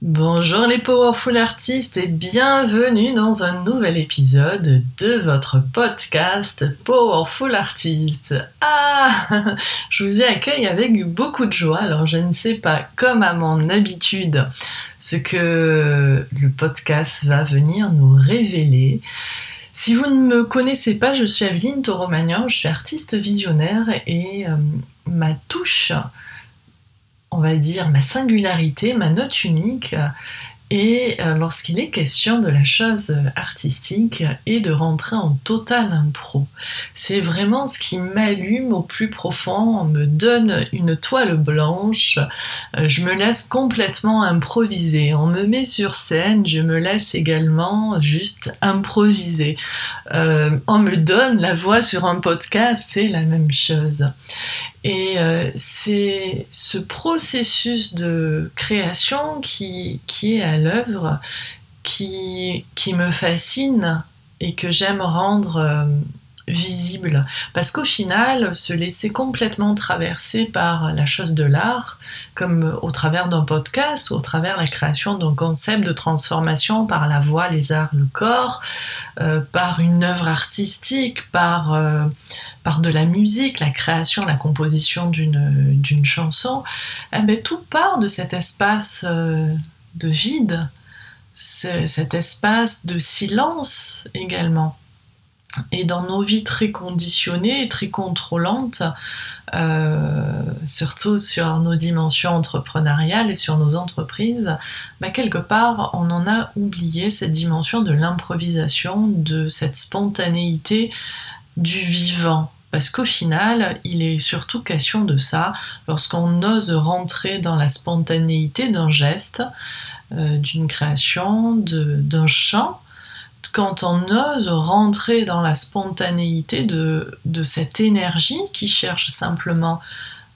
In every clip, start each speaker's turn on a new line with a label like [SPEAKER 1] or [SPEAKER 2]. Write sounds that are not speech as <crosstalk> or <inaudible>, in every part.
[SPEAKER 1] Bonjour les Powerful Artistes et bienvenue dans un nouvel épisode de votre podcast Powerful Artist. Ah, <laughs> je vous y accueille avec beaucoup de joie. Alors je ne sais pas, comme à mon habitude, ce que le podcast va venir nous révéler. Si vous ne me connaissez pas, je suis Aveline Toromagnan, je suis artiste visionnaire et euh, ma touche on va dire, ma singularité, ma note unique, et euh, lorsqu'il est question de la chose artistique et de rentrer en total impro. C'est vraiment ce qui m'allume au plus profond, on me donne une toile blanche, euh, je me laisse complètement improviser, on me met sur scène, je me laisse également juste improviser. Euh, on me donne la voix sur un podcast, c'est la même chose. Et c'est ce processus de création qui, est à l'œuvre qui, qui me fascine et que j'aime rendre euh, visible. Parce qu'au final, se laisser complètement traverser par la chose de l'art, comme au travers d'un podcast ou au travers la création d'un concept de transformation par la voix, les arts, le corps, euh, par une œuvre artistique, par, euh, par de la musique, la création, la composition d'une chanson, eh ben, tout part de cet espace de vide, cet espace de silence également. Et dans nos vies très conditionnées, très contrôlantes, euh, surtout sur nos dimensions entrepreneuriales et sur nos entreprises, bah, quelque part, on en a oublié cette dimension de l'improvisation, de cette spontanéité du vivant. Parce qu'au final, il est surtout question de ça, lorsqu'on ose rentrer dans la spontanéité d'un geste, euh, d'une création, d'un chant, quand on ose rentrer dans la spontanéité de, cette énergie qui cherche simplement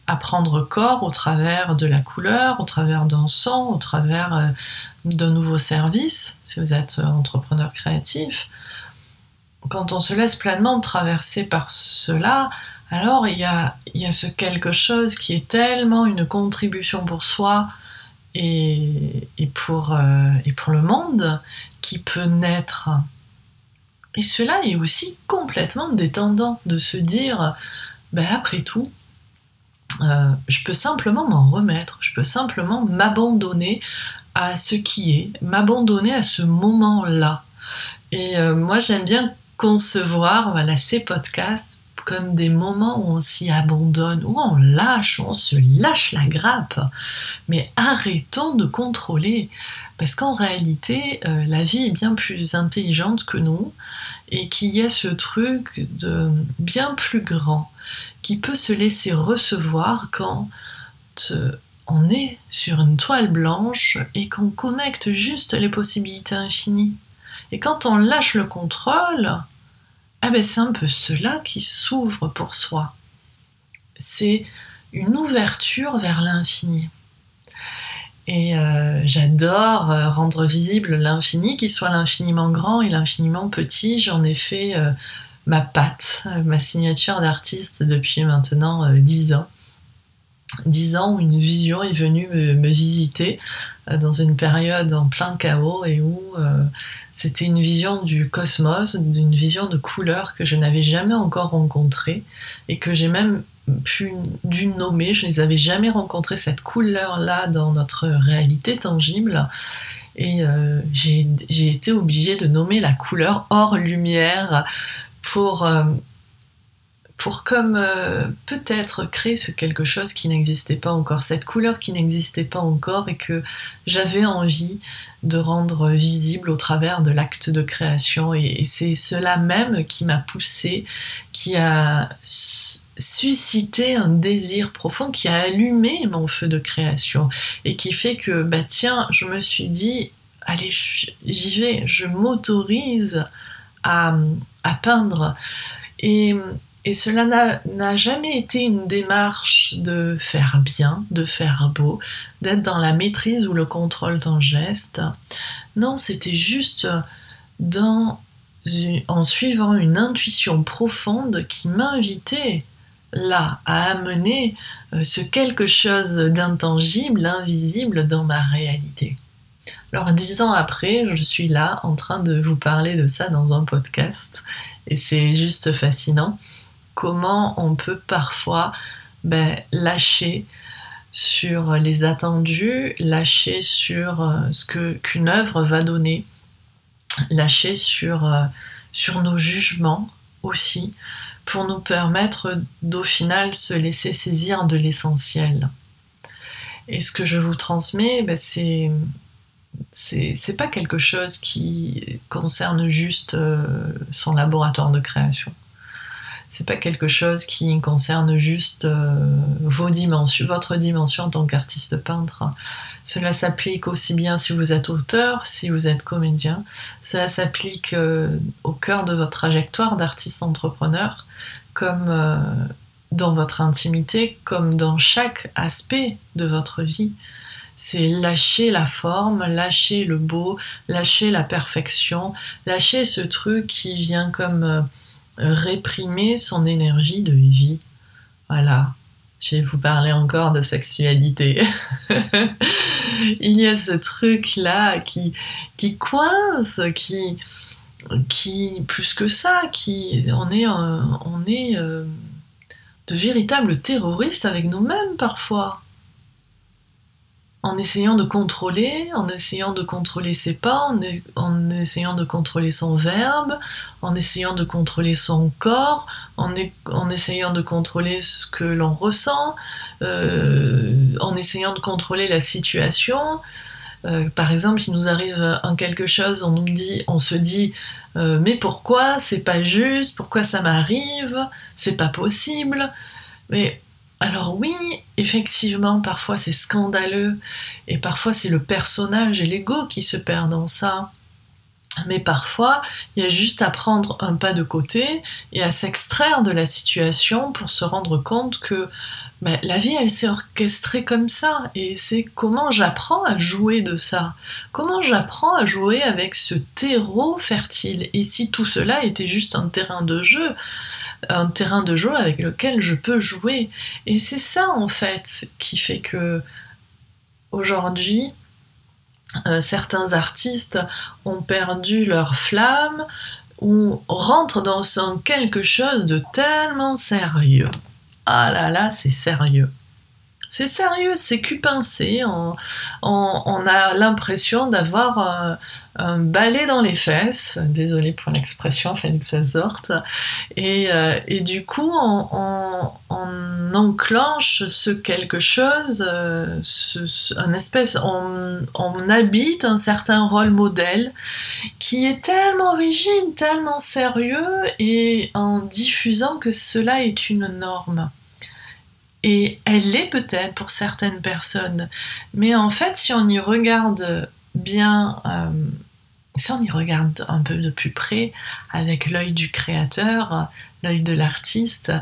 [SPEAKER 1] à prendre corps au travers de la couleur, au travers d'un son, au travers euh, d'un nouveau service, si vous êtes entrepreneur créatif, quand on se laisse pleinement traverser par cela, alors il y a, ce quelque chose qui est tellement une contribution pour soi et, euh, et pour le monde qui peut naître. Et cela est aussi complètement détendant de se dire, ben après tout, euh, je peux simplement m'en remettre, je peux simplement m'abandonner à ce qui est, m'abandonner à ce moment-là. Et euh, moi j'aime bien concevoir voilà, ces podcasts comme des moments où on s'y abandonne, où on lâche, on se lâche la grappe. Mais arrêtons de contrôler, parce qu'en réalité, euh, la vie est bien plus intelligente que nous, et qu'il y a ce truc de bien plus grand qui peut se laisser recevoir quand on est sur une toile blanche et qu'on connecte juste les possibilités infinies. Et quand on lâche le contrôle, ah ben c'est un peu cela qui s'ouvre pour soi. C'est une ouverture vers l'infini. Et euh, j'adore euh, rendre visible l'infini, qu'il soit l'infiniment grand et l'infiniment petit. J'en ai fait euh, ma patte, ma signature d'artiste depuis maintenant dix ans. Dix ans où une vision est venue me visiter dans une période en plein chaos et où c'était une vision du cosmos, d'une vision de couleurs que je n'avais jamais encore rencontrée et que j'ai même pu dû nommer. Je ne les avais jamais rencontrées cette couleur-là dans notre réalité tangible. Et euh, j'ai été obligée de nommer la couleur hors lumière pour, euh, pour comme euh, peut-être créer ce quelque chose qui n'existait pas encore, cette couleur qui n'existait pas encore et que j'avais envie de rendre visible au travers de l'acte de création. Et, c'est cela même qui m'a poussé, qui a suscité un désir profond, qui a allumé mon feu de création et qui fait que, bah tiens, je me suis dit, allez, j'y vais, je m'autorise à, peindre. Et et cela n'a jamais été une démarche de faire bien, de faire beau, d'être dans la maîtrise ou le contrôle d'un geste. Non, c'était juste dans, en suivant une intuition profonde qui m'invitait là à amener euh, ce quelque chose d'intangible, invisible dans ma réalité. Alors dix ans après, je suis là en train de vous parler de ça dans un podcast et c'est juste fascinant comment on peut parfois ben, lâcher sur les attendus, lâcher sur euh, ce qu'une œuvre va donner, lâcher sur, euh, sur nos jugements aussi, pour nous permettre d'au final se laisser saisir de l'essentiel. Et ce que je vous transmets, ben, c'est c'est pas quelque chose qui concerne juste euh, son laboratoire de création. C'est pas quelque chose qui concerne juste euh, vos dimensions, votre dimension en tant qu'artiste peintre. Cela s'applique aussi bien si vous êtes auteur, si vous êtes comédien. Cela s'applique euh, au cœur de votre trajectoire d'artiste entrepreneur, comme dans votre intimité, comme dans chaque aspect de votre vie c'est lâcher la forme, lâcher le beau, lâcher la perfection, lâcher ce truc qui vient comme euh, réprimer son énergie de vie. Voilà, je vais vous parler encore de sexualité. <laughs> Il y a ce truc-là qui, qui coince, qui, qui, plus que ça, qui, on est, euh, est euh, de véritables terroristes avec nous-mêmes parfois en essayant de contrôler, en essayant de contrôler ses pas, en, essayant de contrôler son verbe, en essayant de contrôler son corps, en, essayant de contrôler ce que l'on ressent, euh, en essayant de contrôler la situation. Euh, par exemple, il nous arrive un quelque chose, on nous dit, on se dit, euh, mais pourquoi c'est pas juste, pourquoi ça m'arrive, c'est pas possible. Mais alors oui, effectivement, parfois c'est scandaleux et parfois c'est le personnage et l'ego qui se perd dans ça. Mais parfois, il y a juste à prendre un pas de côté et à s'extraire de la situation pour se rendre compte que ben, la vie, elle s'est orchestrée comme ça. Et c'est comment j'apprends à jouer de ça. Comment j'apprends à jouer avec ce terreau fertile? Et si tout cela était juste un terrain de jeu, un terrain de jeu avec lequel je peux jouer? Et c'est ça en fait qui fait que aujourd'hui, euh, certains artistes ont perdu leur flamme ou rentrent dans quelque chose de tellement sérieux. Ah là là, c'est sérieux. C'est sérieux, c'est cupincé. On, a l'impression d'avoir euh, un balai dans les fesses, désolé pour l'expression, ça sorte, et, euh, et du coup on, enclenche ce quelque chose, euh, un espèce, on, on, habite un certain rôle modèle qui est tellement rigide, tellement sérieux, et en diffusant que cela est une norme. Et elle l'est peut-être pour certaines personnes, mais en fait si on y regarde bien, euh, si on y regarde un peu de plus près, avec l'œil du créateur, l'œil de l'artiste,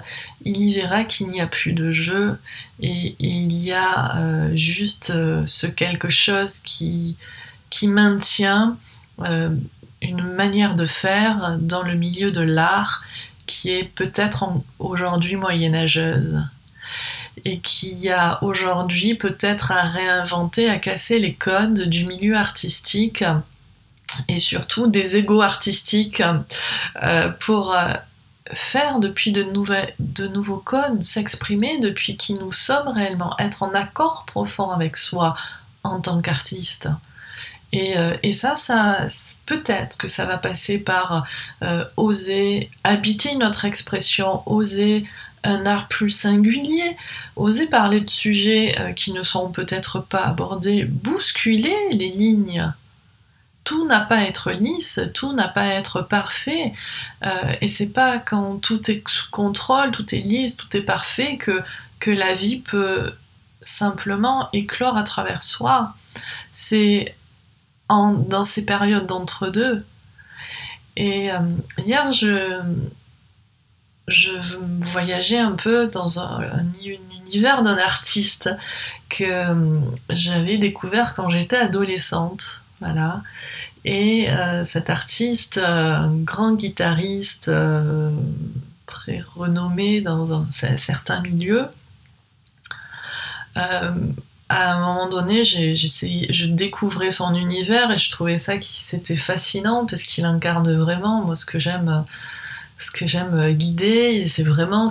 [SPEAKER 1] il y verra qu'il n'y a plus de jeu et, il y a euh, juste euh, ce quelque chose qui, maintient une manière de faire dans le milieu de l'art qui est peut-être aujourd'hui moyenâgeuse et qui a aujourd'hui peut-être à réinventer, à casser les codes du milieu artistique et surtout des égaux artistiques euh, pour euh, faire depuis de, nouveaux codes, s'exprimer depuis qui nous sommes réellement, être en accord profond avec soi en tant qu'artiste. Et, euh, et, ça, ça peut-être que ça va passer par oser habiter notre expression, oser un art plus singulier, oser parler de sujets euh, qui ne sont peut-être pas abordés, bousculer les lignes. Tout n'a pas à être lisse, tout n'a pas à être parfait, euh, et c'est pas quand tout est sous contrôle, tout est lisse, tout est parfait que, que la vie peut simplement éclore à travers soi. C'est dans ces périodes d'entre-deux. Et euh, hier, je, je voyageais un peu dans un, univers d'un artiste que euh, j'avais découvert quand j'étais adolescente. Et euh, cet artiste, un grand guitariste euh, très renommé dans un, certain milieu, à un moment donné, je découvrais son univers et je trouvais ça qui c'était fascinant parce qu'il incarne vraiment. Moi ce que j'aime ce que j'aime euh, guider, c'est vraiment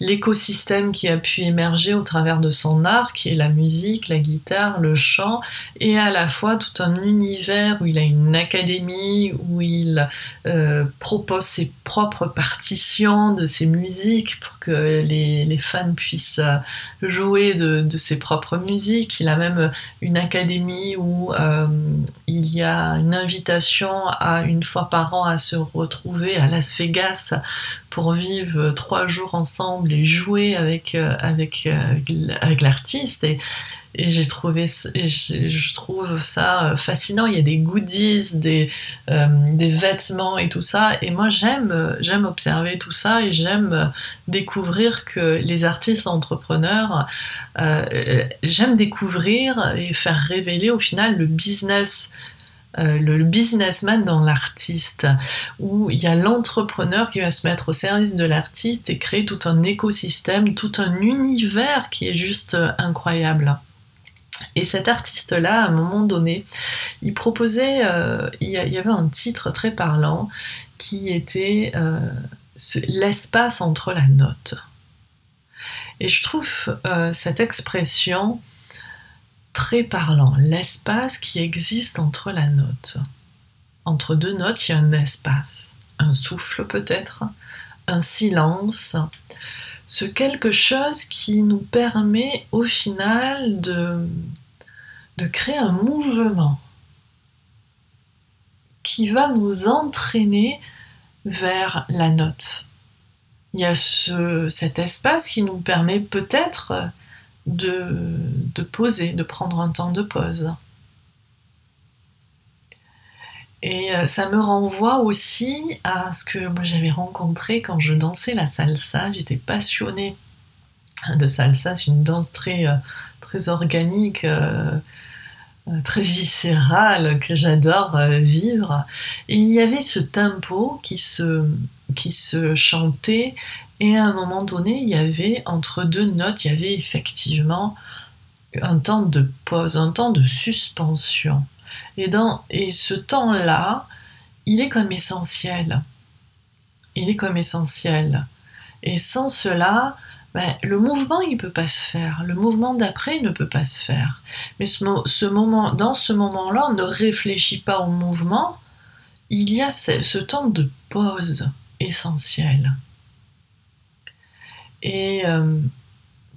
[SPEAKER 1] l'écosystème qui a pu émerger au travers de son art, qui est la musique, la guitare, le chant, et à la fois tout un univers où il a une académie, où il euh, propose ses propres partitions de ses musiques pour que les, les fans puissent euh, jouer de, de, ses propres musiques. Il a même une académie où il y a une invitation à une fois par an à se retrouver à Las Vegas pour vivre trois jours ensemble et jouer avec, euh, avec, euh, avec l'artiste. Et, et j'ai trouvé je trouve ça euh, fascinant il y a des goodies des, des vêtements et tout ça et moi j'aime j'aime observer tout ça et j'aime découvrir que les artistes entrepreneurs j'aime découvrir et faire révéler au final le business euh, le businessman dans l'artiste, où il y a l'entrepreneur qui va se mettre au service de l'artiste et créer tout un écosystème, tout un univers qui est juste euh, incroyable. Et cet artiste-là, à un moment donné, il proposait, euh, il y avait un titre très parlant qui était l'espace entre la note. Et je trouve cette expression très parlant, l'espace qui existe entre la note. Entre deux notes, il y a un espace, un souffle peut-être, un silence, ce quelque chose qui nous permet au final de, de créer un mouvement qui va nous entraîner vers la note. Il y a ce, cet espace qui nous permet peut-être de, de poser, de prendre un temps de pause. Et euh, ça me renvoie aussi à ce que moi j'avais rencontré quand je dansais la salsa. J'étais passionnée de salsa. C'est une danse très, euh, très organique, euh, très viscérale que j'adore vivre. Et il y avait ce tempo qui se, qui se chantait et à un moment donné, il y avait entre deux notes, il y avait effectivement un temps de pause, un temps de suspension. Et, dans, ce temps-là, il est comme essentiel. Il est comme essentiel. Et sans cela, ben, le mouvement, il ne peut pas se faire. Le mouvement d'après ne peut pas se faire. Mais ce, moment, dans ce moment-là, on ne réfléchit pas au mouvement. Il y a ce temps de pause essentiel. Et euh,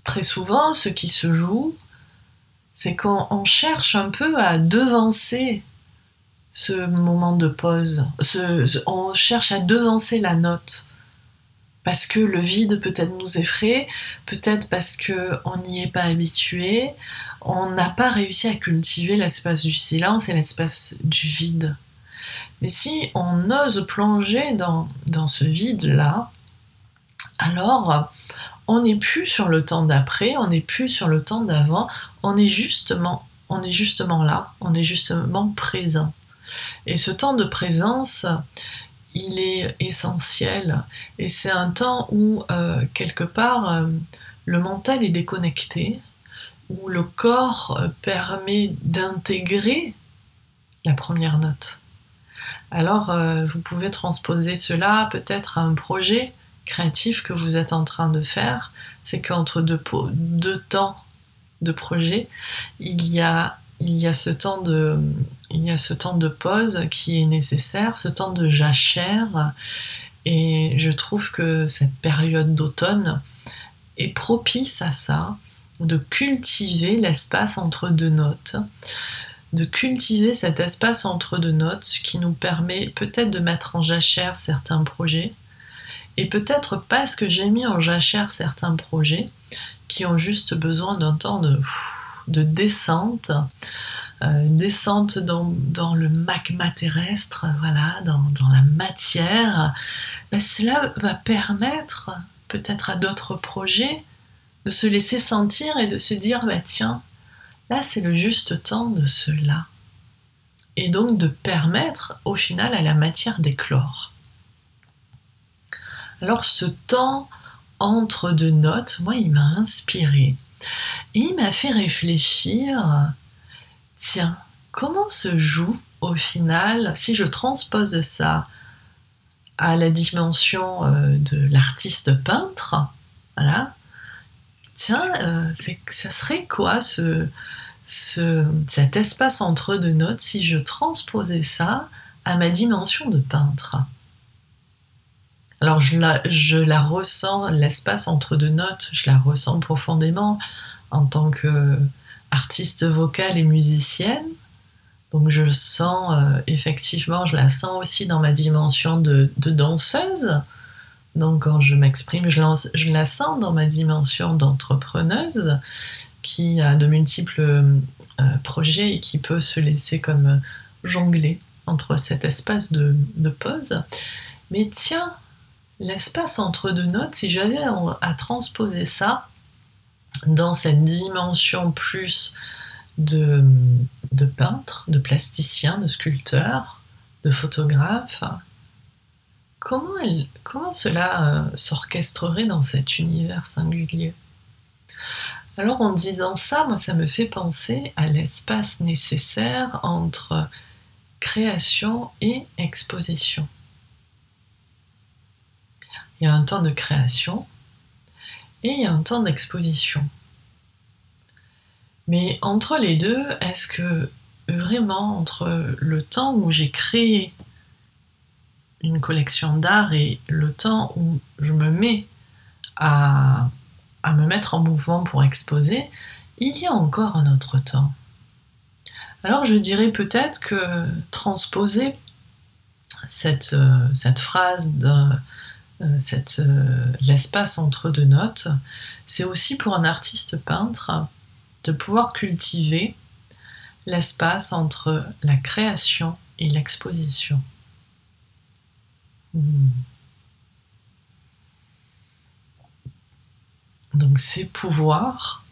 [SPEAKER 1] très souvent, ce qui se joue, c'est qu'on cherche un peu à devancer ce moment de pause. on cherche à devancer la note. Parce que le vide peut-être nous effraie, peut-être parce qu'on n'y est pas habitué, on n'a pas réussi à cultiver l'espace du silence et l'espace du vide. Mais si on ose plonger dans, dans ce vide-là, alors on n'est plus sur le temps d'après, on n'est plus sur le temps d'avant, on est justement, là, on est justement présent. Et ce temps de présence, il est essentiel. Et c'est un temps où, euh, quelque part, euh, le mental est déconnecté, où le corps euh, permet d'intégrer la première note. Alors, vous pouvez transposer cela peut-être à un projet, créatif que vous êtes en train de faire, c'est qu'entre deux, temps de projet, il y a, il y a ce temps de il y a ce temps de pause qui est nécessaire, ce temps de jachère, et je trouve que cette période d'automne est propice à ça, de cultiver l'espace entre deux notes, de cultiver cet espace entre deux notes, qui nous permet peut-être de mettre en jachère certains projets, et peut-être parce que j'ai mis en jachère certains projets qui ont juste besoin d'un temps de, de descente, euh, descente dans, le magma terrestre, voilà, dans, la matière, ben cela va permettre peut-être à d'autres projets de se laisser sentir et de se dire, bah, tiens, là c'est le juste temps de cela. Et donc de permettre au final à la matière d'éclore. Alors ce temps entre deux notes, moi, il m'a inspiré. Et il m'a fait réfléchir, tiens, comment se joue au final, si je transpose ça à la dimension euh, de l'artiste peintre, voilà, tiens, euh, ça serait quoi ce, cet espace entre deux notes si je transposais ça à ma dimension de peintre? Alors je la, ressens, l'espace entre deux notes, je la ressens profondément en tant qu'artiste vocale et musicienne. Donc je sens euh, effectivement, je la sens aussi dans ma dimension de, danseuse. Donc quand je m'exprime, je, je, la sens dans ma dimension d'entrepreneuse qui a de multiples euh, projets et qui peut se laisser comme jongler entre cet espace de, de pause. Mais tiens, l'espace entre deux notes, si j'avais à transposer ça dans cette dimension plus de, peintre, de plasticien, de sculpteur, de photographe, comment, cela euh, s'orchestrerait dans cet univers singulier? Alors en disant ça, moi ça me fait penser à l'espace nécessaire entre création et exposition. Il y a un temps de création et il y a un temps d'exposition. Mais entre les deux, est-ce que vraiment entre le temps où j'ai créé une collection d'art et le temps où je me mets à, me mettre en mouvement pour exposer, il y a encore un autre temps. Alors je dirais peut-être que transposer cette, euh, cette phrase de euh, euh, l'espace entre deux notes, c'est aussi pour un artiste peintre de pouvoir cultiver l'espace entre la création et l'exposition. Hmm. Donc c'est pouvoir,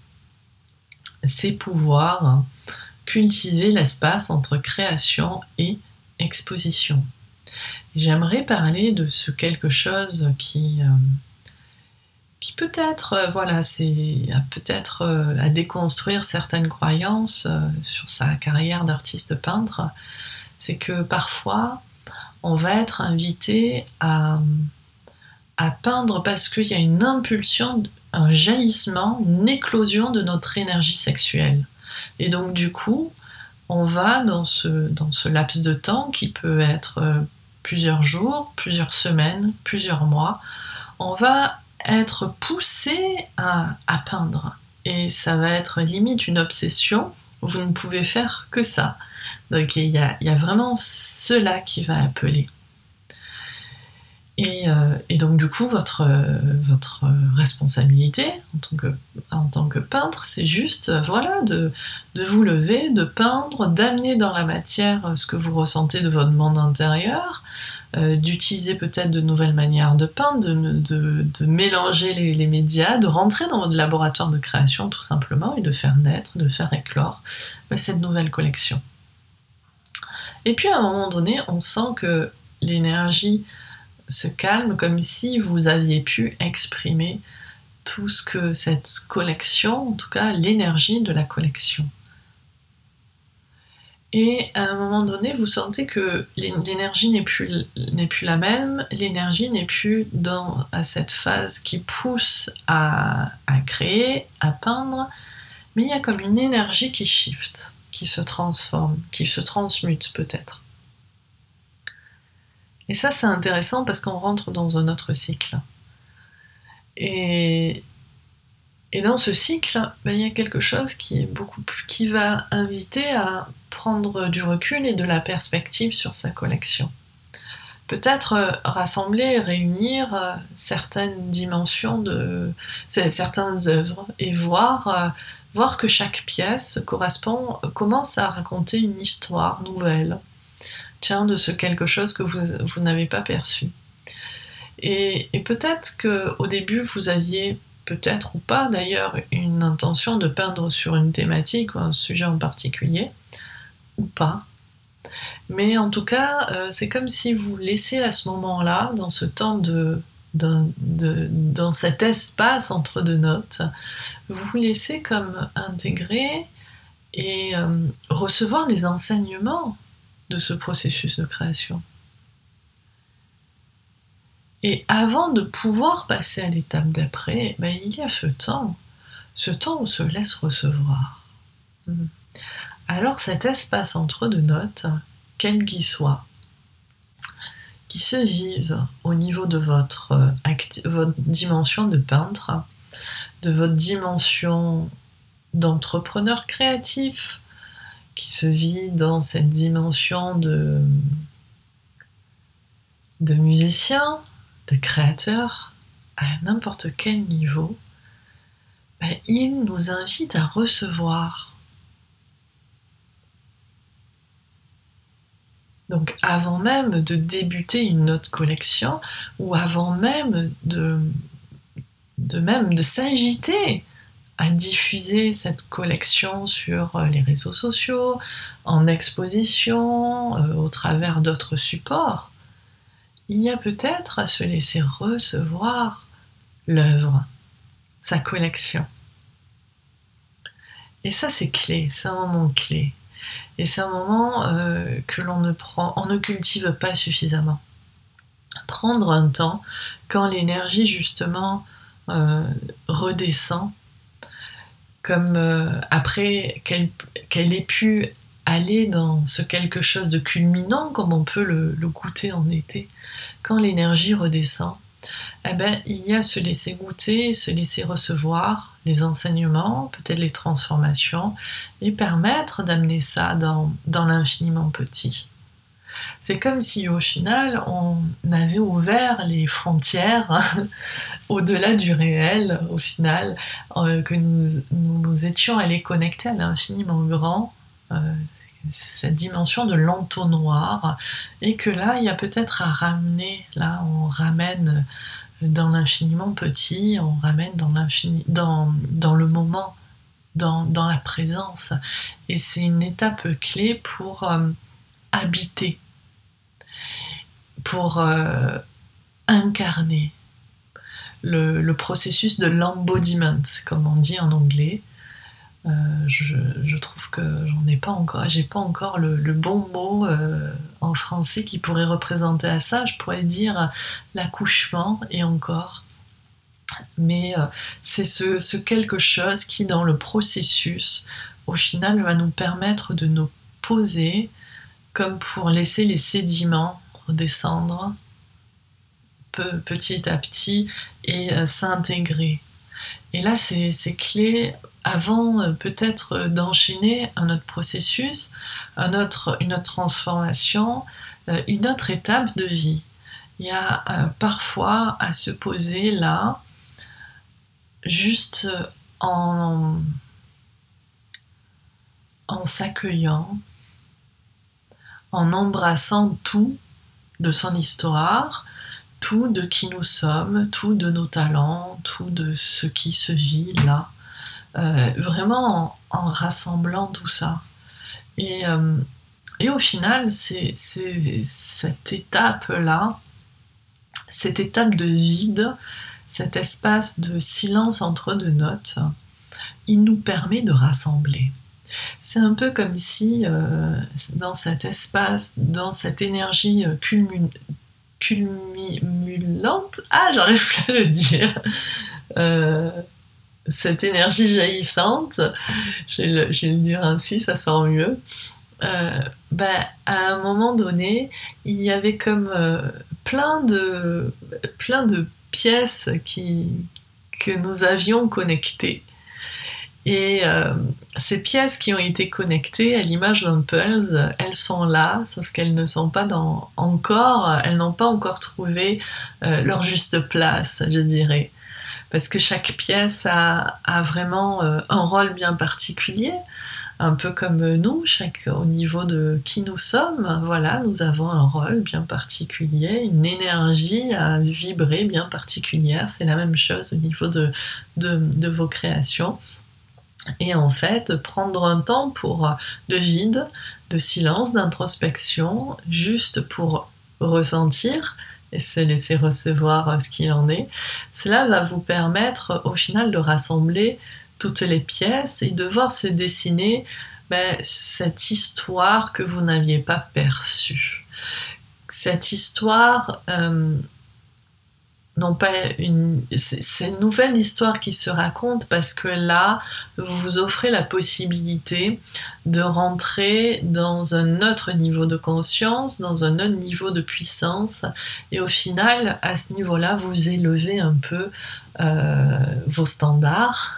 [SPEAKER 1] c'est pouvoir cultiver l'espace entre création et exposition. J'aimerais parler de ce quelque chose qui, euh, qui peut-être, euh, voilà, c'est peut-être euh, à déconstruire certaines croyances sur sa carrière d'artiste peintre. C'est que parfois, on va être invité à, à peindre parce qu'il y a une impulsion, un jaillissement, une éclosion de notre énergie sexuelle. Et donc, du coup, on va dans ce, dans ce laps de temps qui peut être plusieurs jours, plusieurs semaines, plusieurs mois, on va être poussé à, peindre. Et ça va être limite une obsession. Vous ne pouvez faire que ça. Donc il y a, vraiment cela qui va appeler. Euh, et, donc du coup, votre, votre responsabilité en tant que, en tant que peintre, c'est juste voilà, de, de, vous lever, de peindre, d'amener dans la matière ce que vous ressentez de votre monde intérieur, euh, d'utiliser peut-être de nouvelles manières de peindre, de, mélanger les, les, médias, de rentrer dans votre laboratoire de création tout simplement et de faire naître, de faire éclore cette nouvelle collection. Et puis à un moment donné, on sent que l'énergie se calme comme si vous aviez pu exprimer tout ce que cette collection, en tout cas l'énergie de la collection. Et à un moment donné, vous sentez que l'énergie n'est plus, plus la même, l'énergie n'est plus dans à cette phase qui pousse à, à créer, à peindre, mais il y a comme une énergie qui shift, qui se transforme, qui se transmute peut-être. Et ça, c'est intéressant parce qu'on rentre dans un autre cycle. Et, et dans ce cycle, ben, il y a quelque chose qui est beaucoup plus, qui va inviter à prendre du recul et de la perspective sur sa collection. Peut-être euh, rassembler, réunir euh, certaines dimensions de certaines œuvres et voir, euh, voir que chaque pièce correspond, commence à raconter une histoire nouvelle de ce quelque chose que vous, vous n'avez pas perçu. Et, peut-être qu'au début, vous aviez, peut-être ou pas d'ailleurs, une intention de peindre sur une thématique ou un sujet en particulier, ou pas. Mais en tout cas, euh, c'est comme si vous laissiez à ce moment-là, dans ce temps de, dans cet espace entre deux notes, vous laissez comme intégrer et euh, recevoir les enseignements de ce processus de création. Et avant de pouvoir passer à l'étape d'après, ben, il y a ce temps, ce temps où on se laisse recevoir. Mhm. Alors cet espace entre deux notes, quel qu'il soit, qui se vive au niveau de votre, euh, dimension de peintre, de votre dimension d'entrepreneur créatif, qui se vit dans cette dimension de, de musicien, de créateur, à n'importe quel niveau, ben, il nous invite à recevoir Donc avant même de débuter une autre collection ou avant même de, même de s'agiter à diffuser cette collection sur les réseaux sociaux, en exposition, euh, au travers d'autres supports, il y a peut-être à se laisser recevoir l'œuvre, sa collection. Et ça, c'est clé, c'est un moment clé. Et c'est un moment euh, que l'on ne prend, on ne cultive pas suffisamment. Prendre un temps quand l'énergie justement euh, redescend, comme euh, après qu'elle ait pu aller dans ce quelque chose de culminant, comme on peut le, le goûter en été, quand l'énergie redescend, eh ben, il y a se laisser goûter, se laisser recevoir les enseignements, peut-être les transformations, et permettre d'amener ça dans, dans l'infiniment petit. C'est comme si au final on avait ouvert les frontières <laughs> au-delà du réel, au final, euh, que nous, nous, étions allés connecter à l'infiniment grand, euh, cette dimension de l'entonnoir, et que là il y a peut-être à ramener, là on ramène dans l'infiniment petit, on ramène dans, l'infini, dans, dans le moment, dans, dans, la présence. Et c'est une étape clé pour euh, habiter, pour euh, incarner le, le, processus de l'embodiment, comme on dit en anglais, euh, je, trouve que j'en ai pas encore, j'ai pas encore le, bon mot euh, en français qui pourrait représenter à ça. Je pourrais dire l'accouchement et encore. Mais euh, c'est ce, quelque chose qui, dans le processus, au final, va nous permettre de nous poser comme pour laisser les sédiments redescendre petit à petit et s'intégrer. Et là, c'est clé avant euh, peut-être euh, d'enchaîner un autre processus, une autre transformation, euh, une autre étape de vie. Il y a parfois à se poser là, juste en, en s'accueillant, en embrassant tout de son histoire, tout de qui nous sommes, tout de nos talents, tout de ce qui se vit là. Euh, vraiment en, rassemblant tout ça. Et, euh, et au final, c'est cette étape-là, cette étape de vide, cet espace de silence entre deux notes, il nous permet de rassembler. C'est un peu comme si euh, dans cet espace, dans cette énergie culminante, ah j'arrive plus à le dire, cette énergie jaillissante, je vais le, dire ainsi, ça sent mieux, euh, bah, à un moment donné, il y avait comme euh, plein, de, plein de pièces qui, que nous avions connectées. Et euh, ces pièces qui ont été connectées à l'image d'un pulse, elles sont là, sauf qu'elles ne sont pas dans, encore, elles n'ont pas encore trouvé leur juste place, je dirais. Parce que chaque pièce a, vraiment euh, un rôle bien particulier, un peu comme nous, chaque, au niveau de qui nous sommes, voilà, nous avons un rôle bien particulier, une énergie à vibrer bien particulière, c'est la même chose au niveau de, de, vos créations. Et en fait, prendre un temps pour de vide, de silence, d'introspection, juste pour ressentir, et se laisser recevoir ce qu'il en est, cela va vous permettre au final de rassembler toutes les pièces et de voir se dessiner ben, cette histoire que vous n'aviez pas perçue. Cette histoire, euh, non pas une, c'est une nouvelle histoire qui se raconte parce que là, vous vous offrez la possibilité de rentrer dans un autre niveau de conscience, dans un autre niveau de puissance, et au final, à ce niveau-là, vous élevez un peu euh, vos standards,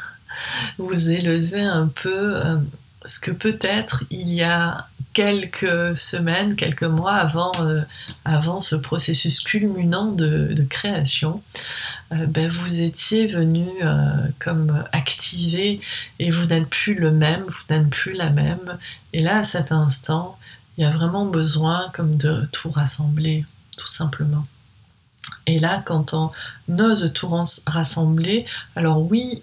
[SPEAKER 1] vous élevez un peu euh, ce que peut-être il y a quelques semaines, quelques mois avant, euh, avant ce processus culminant de, création, euh, ben vous étiez venu euh, comme activer et vous n'êtes plus le même, vous n'êtes plus la même. Et là, à cet instant, il y a vraiment besoin comme de tout rassembler, tout simplement. Et là, quand on ose tout rassembler, alors oui,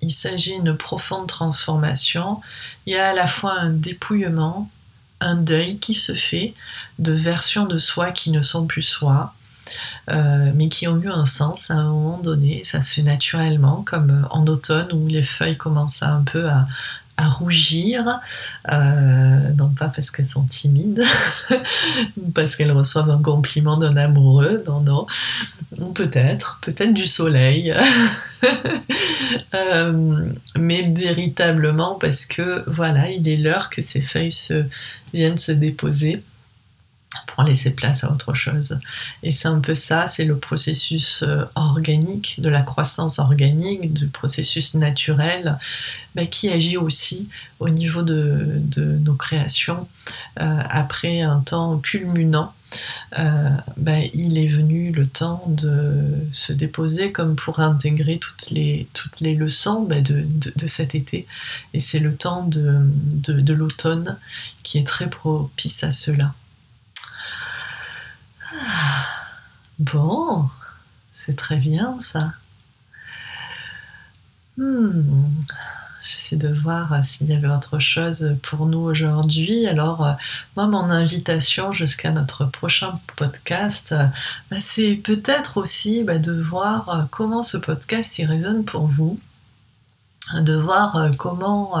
[SPEAKER 1] il s'agit d'une profonde transformation. Il y a à la fois un dépouillement, un deuil qui se fait de versions de soi qui ne sont plus soi, euh, mais qui ont eu un sens à un moment donné. Ça se fait naturellement, comme en automne où les feuilles commencent un peu à, à rougir, euh, non pas parce qu'elles sont timides, <laughs> parce qu'elles reçoivent un compliment d'un amoureux, non, non, peut-être, peut-être du soleil, <laughs> euh, mais véritablement parce que voilà, il est l'heure que ces feuilles viennent se déposer pour laisser place à autre chose. Et c'est un peu ça, c'est le processus euh, organique, de la croissance organique, du processus naturel, bah, qui agit aussi au niveau de, nos créations. Euh, après un temps culminant, euh, bah, il est venu le temps de se déposer comme pour intégrer toutes les, leçons bah, de, cet été. Et c'est le temps de l'automne qui est très propice à cela. Bon, c'est très bien ça. Hmm. J'essaie de voir euh, s'il y avait autre chose pour nous aujourd'hui. Alors, euh, moi, mon invitation jusqu'à notre prochain podcast, euh, bah, c'est peut-être aussi bah, de voir comment ce podcast y résonne pour vous, de voir comment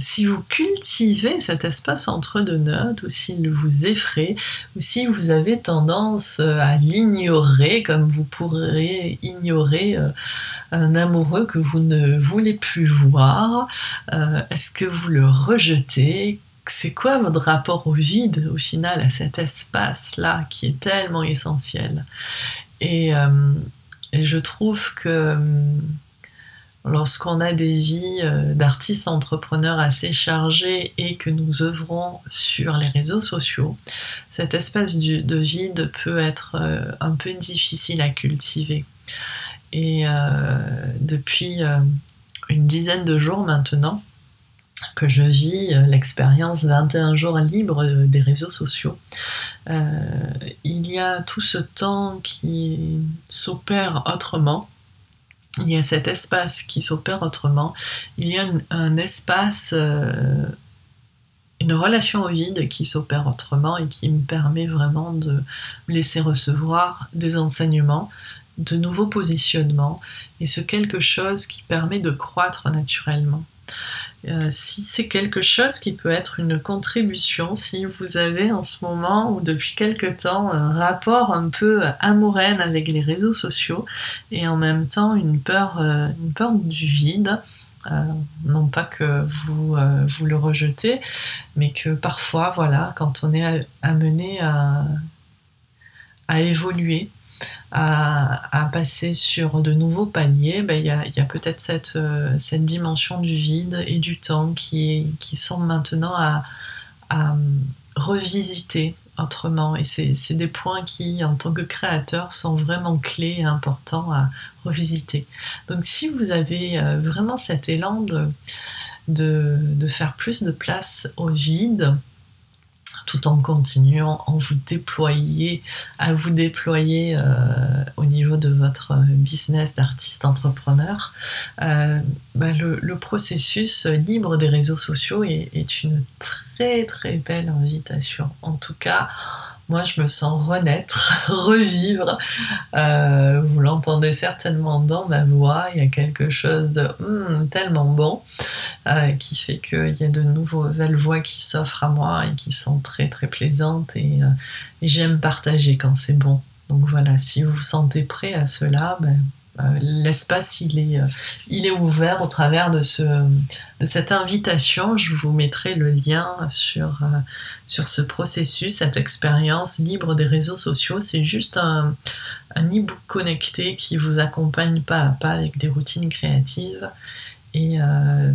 [SPEAKER 1] si vous cultivez cet espace entre deux notes, ou s'il vous effraie, ou si vous avez tendance euh, à l'ignorer, comme vous pourrez ignorer euh, un amoureux que vous ne voulez plus voir, est-ce que vous le rejetez? C'est quoi votre rapport au vide, au final, à cet espace-là qui est tellement essentiel? Et, je trouve que lorsqu'on a des vies euh, d'artistes entrepreneurs assez chargées et que nous œuvrons sur les réseaux sociaux, cette espèce de vide peut être euh, un peu difficile à cultiver. Et euh, depuis une dizaine de jours maintenant, que je vis l'expérience 21 jours libre des réseaux sociaux. il y a tout ce temps qui s'opère autrement il y a cet espace qui s'opère autrement, il y a un, espace, euh, une relation au vide qui s'opère autrement et qui me permet vraiment de me laisser recevoir des enseignements, de nouveaux positionnements et ce quelque chose qui permet de croître naturellement. Euh, si c'est quelque chose qui peut être une contribution, si vous avez en ce moment ou depuis quelque temps un rapport un peu amoureux avec les réseaux sociaux et en même temps une peur, euh, une peur du vide, euh, non pas que vous, vous le rejetez, mais que parfois, voilà, quand on est amené à évoluer, à, passer sur de nouveaux paniers, ben, il y a, peut-être cette, euh, cette, dimension du vide et du temps qui, qui sont maintenant à, revisiter autrement. Et c'est des points qui, en tant que créateur, sont vraiment clés et importants à revisiter. Donc si vous avez euh, vraiment cet élan de faire plus de place au vide, tout en continuant en vous déployer, à vous déployer euh, au niveau de votre business d'artiste entrepreneur, euh, bah, le, processus libre des réseaux sociaux est, une très très belle invitation. En tout cas, moi je me sens renaître, <laughs> revivre. Euh, vous l'entendez certainement dans ma voix, il y a quelque chose de hmm, tellement bon euh, qui fait qu'il y a de nouvelles voix qui s'offrent à moi et qui sont très très plaisantes et, euh, j'aime partager quand c'est bon. Donc voilà, si vous vous sentez prêt à cela, ben, l'espace il est, euh, il est ouvert au travers de, ce, de cette invitation. Je vous mettrai le lien sur, euh, sur ce processus, cette expérience libre des réseaux sociaux. C'est juste un, un e-book connecté qui vous accompagne pas à pas avec des routines créatives et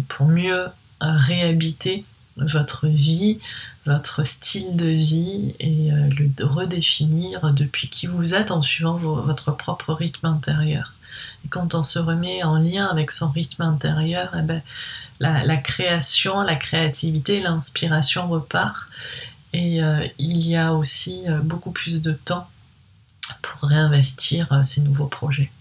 [SPEAKER 1] pour mieux réhabiter votre vie, votre style de vie et le redéfinir depuis qui vous êtes en suivant votre propre rythme intérieur. Et quand on se remet en lien avec son rythme intérieur, eh ben, la, création, la créativité, l'inspiration repart. Et euh, il y a aussi euh, beaucoup plus de temps pour réinvestir euh, ces nouveaux projets.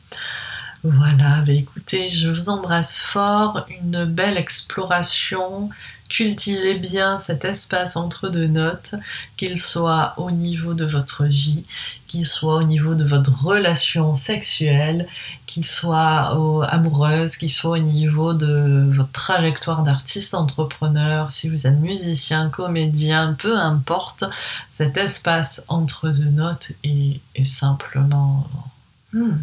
[SPEAKER 1] Voilà, bah, écoutez, je vous embrasse fort, une belle exploration cultivez bien cet espace entre deux notes, qu'il soit au niveau de votre vie, qu'il soit au niveau de votre relation sexuelle, qu'il soit amoureuse, qu'il soit au niveau de votre trajectoire d'artiste entrepreneur, si vous êtes musicien, comédien, peu importe, cet espace entre deux notes est, simplement, hmm,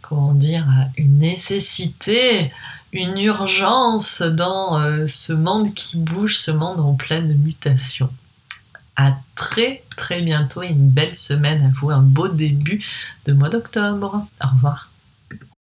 [SPEAKER 1] comment dire, une nécessité une urgence dans euh, ce monde qui bouge, ce monde en pleine mutation. À très très bientôt et une belle semaine à vous, un beau début de mois d'octobre. Au revoir.